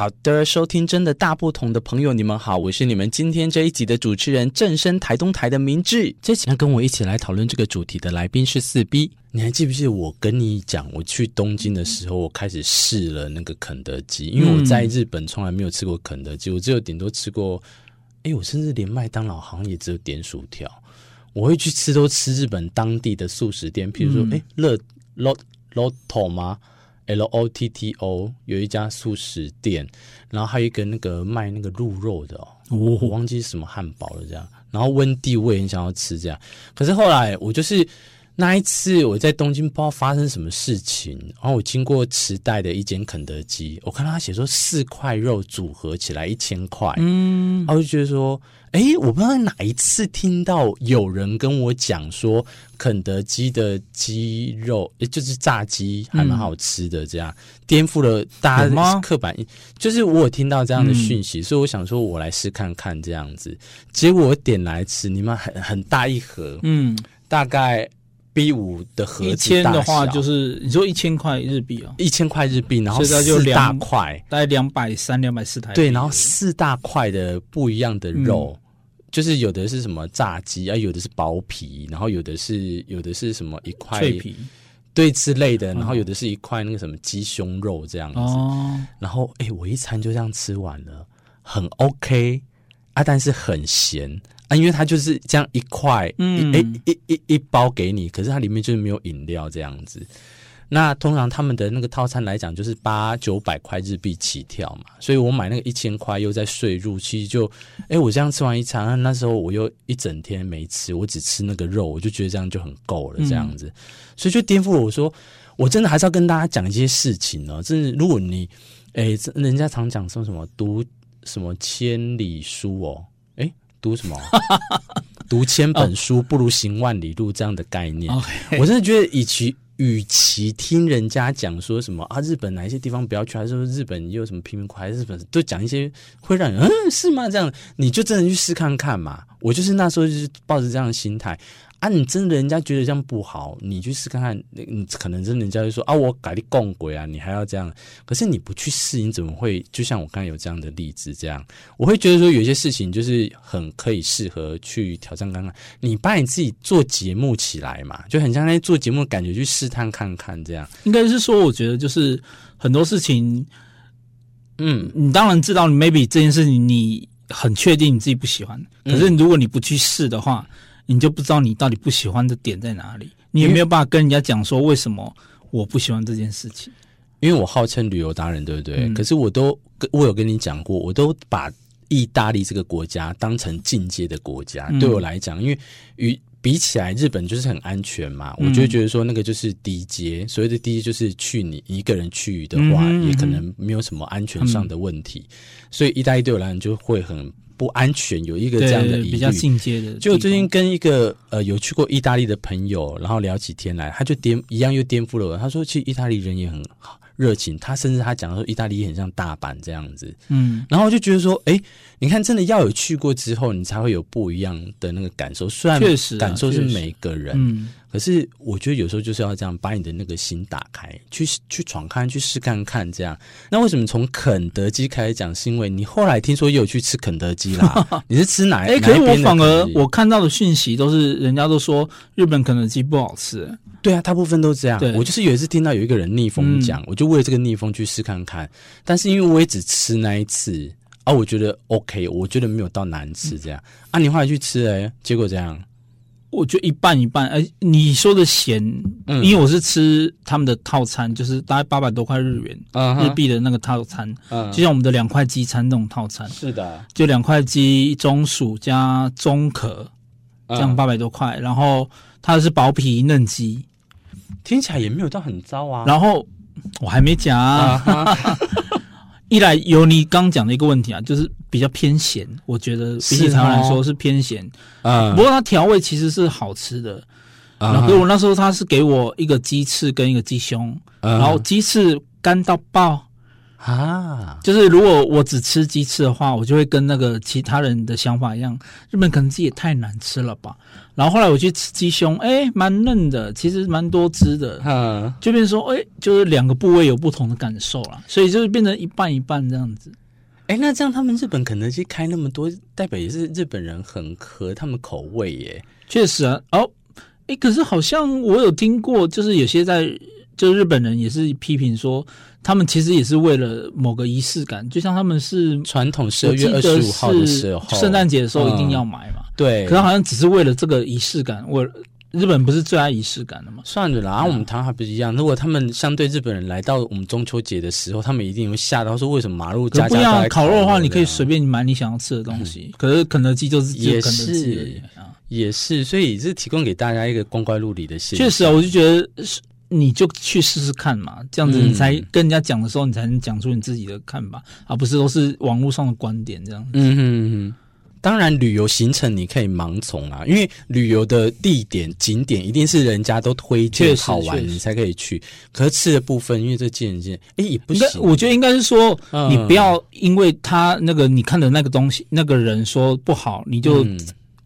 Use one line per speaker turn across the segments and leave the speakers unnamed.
好的，收听真的大不同的朋友，你们好，我是你们今天这一集的主持人，正声台东台的明志。这几天跟我一起来讨论这个主题的来宾是四 B。你还记不记得我跟你讲，我去东京的时候，我开始试了那个肯德基，因为我在日本从来没有吃过肯德基，我只有顶多吃过，哎，我甚至连麦当劳好像也只有点薯条。我会去吃都吃日本当地的素食店，譬如说，哎、嗯，乐 Lot Lotto 吗？L O T T O 有一家素食店，然后还有一个那个卖那个鹿肉的哦，我忘记是什么汉堡了这样。然后温蒂我也很想要吃这样，可是后来我就是。那一次我在东京，不知道发生什么事情，然后我经过池袋的一间肯德基，我看到他写说四块肉组合起来一千块，嗯，然后我就觉得说，哎，我不知道哪一次听到有人跟我讲说肯德基的鸡肉，诶就是炸鸡还蛮好吃的，这样颠覆了大家的刻板印，就是我有听到这样的讯息，所以我想说我来试看看这样子，结果我点来吃，你们很很大一盒，嗯，大概。B 五的盒子，一千
的话就是你说一千块日币哦，
一千块日币，然后四大块，
大概两百三、两百四台币。
对，然后四大块的不一样的肉，嗯、就是有的是什么炸鸡啊，有的是薄皮，然后有的是有的是什么一块
脆皮，
对之类的，然后有的是一块那个什么鸡胸肉这样子。哦，然后哎，我一餐就这样吃完了，很 OK 啊，但是很咸。啊，因为它就是这样一块，嗯，一一一一包给你，可是它里面就是没有饮料这样子。那通常他们的那个套餐来讲，就是八九百块日币起跳嘛，所以我买那个一千块又在税入，其实就，哎，我这样吃完一餐，那时候我又一整天没吃，我只吃那个肉，我就觉得这样就很够了这样子，所以就颠覆了我说，我真的还是要跟大家讲一些事情哦，就是，如果你，哎，人家常讲说什么读什么千里书哦。读什么？读千本书不如行万里路这样的概念。我真的觉得，与其与其听人家讲说什么啊，日本哪一些地方不要去，还是说日本又有什么贫民窟，还是日本都讲一些会让人嗯是吗？这样你就真的去试看看嘛。我就是那时候就是抱着这样的心态。啊，你真的人家觉得这样不好，你去试看看，你可能真的人家就说啊，我改的共轨啊，你还要这样。可是你不去试，你怎么会？就像我刚才有这样的例子，这样我会觉得说，有些事情就是很可以适合去挑战看看。你把你自己做节目起来嘛，就很像在做节目的感觉，去试探看看这样。
应该是说，我觉得就是很多事情，嗯，你当然知道，你 maybe 这件事情你很确定你自己不喜欢，可是如果你不去试的话。你就不知道你到底不喜欢的点在哪里，你也没有办法跟人家讲说为什么我不喜欢这件事情。
因为我号称旅游达人，对不对？嗯、可是我都跟我有跟你讲过，我都把意大利这个国家当成进阶的国家。嗯、对我来讲，因为与比起来，日本就是很安全嘛，嗯、我就觉得说那个就是低阶。所谓的低阶就是去你一个人去的话，嗯、也可能没有什么安全上的问题。嗯、所以意大利对我来讲就会很。不安全，有一个这样的疑虑。
比较进阶的，
就最近跟一个呃有去过意大利的朋友，然后聊起天来，他就颠一样又颠覆了我。他说，其实意大利人也很好。热情，他甚至他讲说，意大利很像大阪这样子，嗯，然后我就觉得说，哎，你看，真的要有去过之后，你才会有不一样的那个感受。虽然确实感受是每个人，嗯，可是我觉得有时候就是要这样，把你的那个心打开，去去闯看，去试看看这样。那为什么从肯德基开始讲？是因为你后来听说也有去吃肯德基啦？你是吃哪？哎，
可是我反而我看到的讯息都是人家都说日本肯德基不好吃。
对啊，大部分都这样。对我就是有一次听到有一个人逆风讲，嗯、我就为了这个逆风去试看看。但是因为我也只吃那一次啊，我觉得 OK，我觉得没有到难吃这样。嗯、啊，你后来去吃哎，结果这样？
我觉得一半一半。哎，你说的咸，嗯、因为我是吃他们的套餐，就是大概八百多块日元、日币的那个套餐，嗯、就像我们的两块鸡餐那种套餐。
是的，
就两块鸡中薯加中壳，这样八百多块。嗯、然后它是薄皮嫩鸡。
听起来也没有到很糟啊。
然后我还没讲，啊，uh. 一来有你刚讲的一个问题啊，就是比较偏咸，我觉得比起常来说是偏咸。嗯，不过它调味其实是好吃的。Uh huh. 然后我那时候他是给我一个鸡翅跟一个鸡胸，uh. 然后鸡翅干到爆，啊。就是如果我只吃鸡翅的话，我就会跟那个其他人的想法一样，日本肯德基也太难吃了吧。然后后来我去吃鸡胸，哎，蛮嫩的，其实蛮多汁的，嗯，就变成说，哎，就是两个部位有不同的感受啦，所以就是变成一半一半这样子。
哎，那这样他们日本肯德基开那么多，代表也是日本人很合他们口味耶。
确实啊，哦，哎，可是好像我有听过，就是有些在就日本人也是批评说，他们其实也是为了某个仪式感，就像他们是
传统十二月二十五号的时候，
圣诞节的时候一定要买嘛。嗯
对，
可是好像只是为了这个仪式感。我日本不是最爱仪式感的吗？
算了啦，然后我们台湾还不是一样。如果他们相对日本人来到我们中秋节的时候，他们一定会吓到说：为什么马路家家
烤肉的话，你可以随便买你想要吃的东西。嗯、可是肯德基就是
也是，也是，所以是提供给大家一个光怪陆离的现象。
确实啊，我就觉得是，你就去试试看嘛，这样子你才跟人家讲的时候，你才能讲出你自己的看法，嗯、而不是都是网络上的观点这样子。
嗯哼嗯哼。当然，旅游行程你可以盲从啊，因为旅游的地点景点一定是人家都推荐好玩，你才可以去。可是吃的部分，因为这见仁见智，哎，也不行。
我觉得应该是说，你不要因为他那个你看的那个东西，那个人说不好，你就、嗯、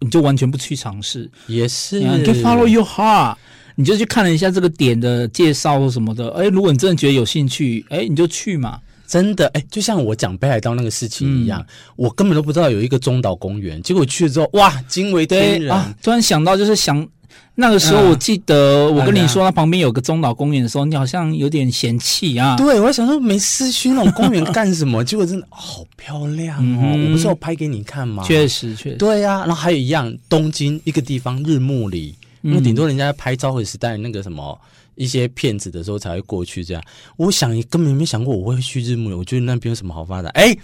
你就完全不去尝试。
也是，
你就 follow your heart，你就去看了一下这个点的介绍或什么的。哎，如果你真的觉得有兴趣，哎，你就去嘛。
真的哎，就像我讲北海道那个事情一样，嗯、我根本都不知道有一个中岛公园，结果去了之后，哇，惊为天人啊！
突然想到，就是想那个时候，我记得我跟你说，那旁边有个中岛公园的时候，你好像有点嫌弃啊。
对，我还想说没事去那种公园干什么？结果真的好漂亮哦！嗯、我不是要拍给你看吗？
确实，确实。
对呀、啊，然后还有一样，东京一个地方日暮里，因为顶多人家拍昭和时代那个什么。一些骗子的时候才会过去，这样。我想根本没想过我会去日暮里，我觉得那边有什么好发展？哎，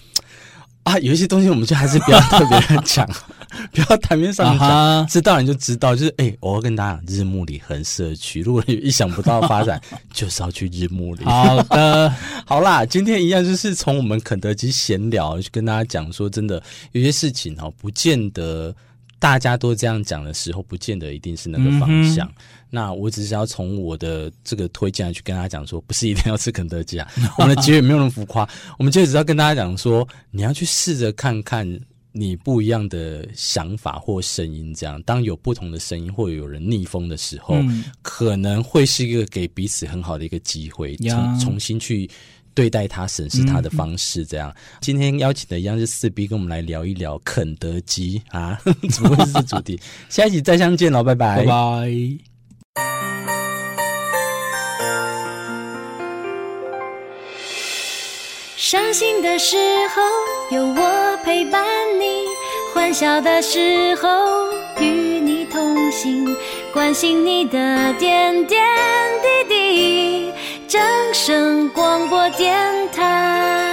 啊，有一些东西我们就还是不要特别讲，不要台面上讲，知道你就知道。就是哎，我要跟大家讲，日暮里很社区，如果你意想不到的发展，就是要去日暮里。
好的，
好啦，今天一样就是从我们肯德基闲聊，去跟大家讲说，真的有些事情哦，不见得大家都这样讲的时候，不见得一定是那个方向。嗯那我只是要从我的这个推荐去跟大家讲说，不是一定要吃肯德基啊。我们的结尾没有那么浮夸，我们就只要跟大家讲说，你要去试着看看你不一样的想法或声音。这样，当有不同的声音或有人逆风的时候，嗯、可能会是一个给彼此很好的一个机会，重重新去对待他、审视他的方式。这样，嗯、今天邀请的一样是四 B，跟我们来聊一聊肯德基啊，怎么会是主题？下一集再相见喽，拜拜，
拜拜。
伤心的时候有我陪伴你，欢笑的时候与你同行，关心你的点点滴滴。神圣广播电台。